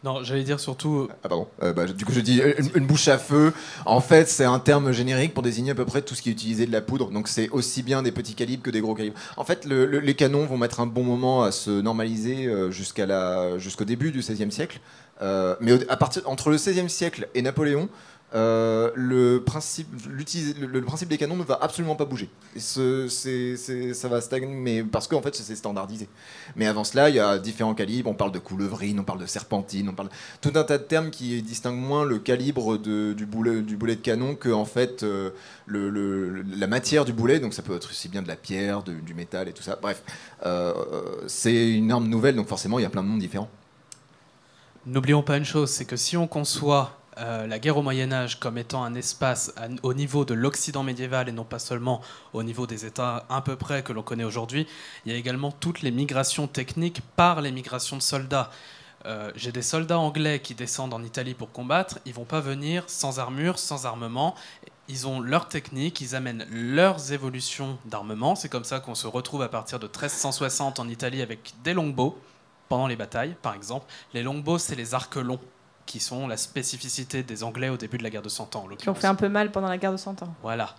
Non, j'allais dire surtout. Ah pardon. Euh, bah, du coup, je dis une, une bouche à feu. En fait, c'est un terme générique pour désigner à peu près tout ce qui est utilisé de la poudre. Donc, c'est aussi bien des petits calibres que des gros calibres. En fait, le- le- les canons vont mettre un bon moment à se normaliser euh, jusqu'à la, jusqu'au début du XVIe siècle. Euh, mais au- à partir entre le XVIe siècle et Napoléon, euh, le, principe, le, le principe des canons ne va absolument pas bouger. Ça va stagner, mais parce qu'en fait, c'est standardisé. Mais avant cela, il y a différents calibres. On parle de coulevrine, on parle de serpentine, on parle tout un tas de termes qui distinguent moins le calibre de- du, boulet, du boulet de canon que en fait euh, le- la matière du boulet. Donc ça peut être aussi bien de la pierre, du métal et tout ça. Bref, euh, c'est une arme nouvelle, donc forcément, il y a plein de noms différents. N'oublions pas une chose, c'est que si on conçoit euh, la guerre au Moyen Âge comme étant un espace au niveau de l'Occident médiéval et non pas seulement au niveau des États à peu près que l'on connaît aujourd'hui, il y a également toutes les migrations techniques par les migrations de soldats. Euh, J'ai des soldats anglais qui descendent en Italie pour combattre, ils vont pas venir sans armure, sans armement. Ils ont leur technique, ils amènent leurs évolutions d'armement. C'est comme ça qu'on se retrouve à partir de 1360 en Italie avec des longbows pendant les batailles, par exemple. Les longbows, c'est les arcs longs, qui sont la spécificité des Anglais au début de la guerre de Cent Ans. Qui ont fait un peu mal pendant la guerre de 100 ans. Voilà.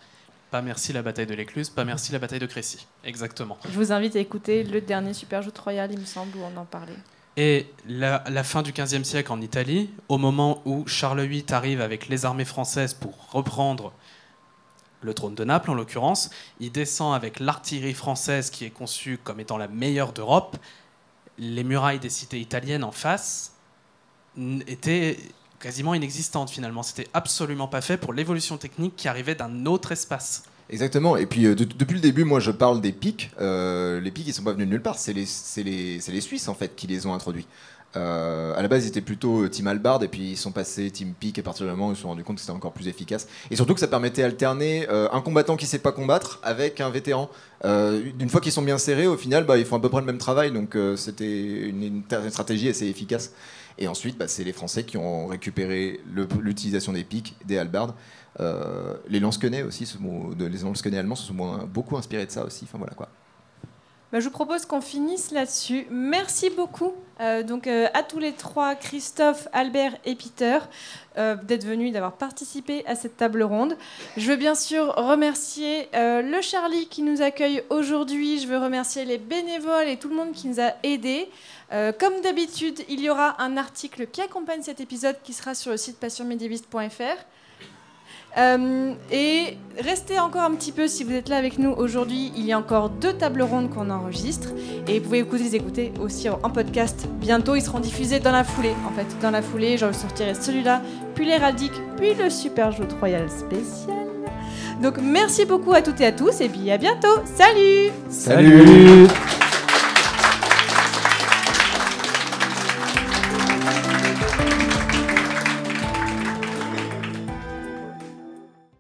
Pas merci la bataille de l'Écluse, pas merci la bataille de Crécy. Exactement. Je vous invite à écouter le dernier Super Joute Royal, il me semble, où on en parlait. Et la, la fin du XVe siècle en Italie, au moment où Charles VIII arrive avec les armées françaises pour reprendre le trône de Naples en l'occurrence, il descend avec l'artillerie française qui est conçue comme étant la meilleure d'Europe. Les murailles des cités italiennes en face étaient quasiment inexistantes finalement. C'était absolument pas fait pour l'évolution technique qui arrivait d'un autre espace. Exactement. Et puis euh, de- depuis le début, moi je parle des pics. Euh, les pics, ils sont pas venus de nulle part. C'est les, les, les Suisses en fait qui les ont introduits. Euh, à la base, ils étaient plutôt euh, Team Albard et puis ils sont passés Team Pic. Et à partir du moment où ils se sont rendus compte que c'était encore plus efficace. Et surtout que ça permettait d'alterner un combattant qui sait pas combattre avec un vétéran. Euh, une fois qu'ils sont bien serrés, au final, bah, ils font à peu près le même travail. Donc c'était une, une ta- une stratégie assez efficace. Et ensuite, bah, c'est les Français qui ont récupéré l'utilisation des pics, des halbards. Euh, les lance-quenets aussi, les lance-quenets allemands se sont beaucoup inspirés de ça aussi. Enfin voilà quoi. Bah, je vous propose qu'on finisse là-dessus. Merci beaucoup euh, donc, euh, à tous les trois, Christophe, Albert et Peter, euh, d'être venus, d'avoir participé à cette table ronde. Je veux bien sûr remercier le Charlie qui nous accueille aujourd'hui. Je veux remercier les bénévoles et tout le monde qui nous a aidés. Comme d'habitude, il y aura un article qui accompagne cet épisode qui sera sur le site passionmédiéviste.fr. Euh, et restez encore un petit peu si vous êtes là avec nous aujourd'hui. Il y a encore deux tables rondes qu'on enregistre et vous pouvez les écouter aussi en en podcast. Bientôt, ils seront diffusés dans la foulée. En fait, dans la foulée, je sortirai celui-là, puis l'héraldique, puis le super jeu royal spécial. Donc merci beaucoup à toutes et à tous et puis à bientôt. Salut Salut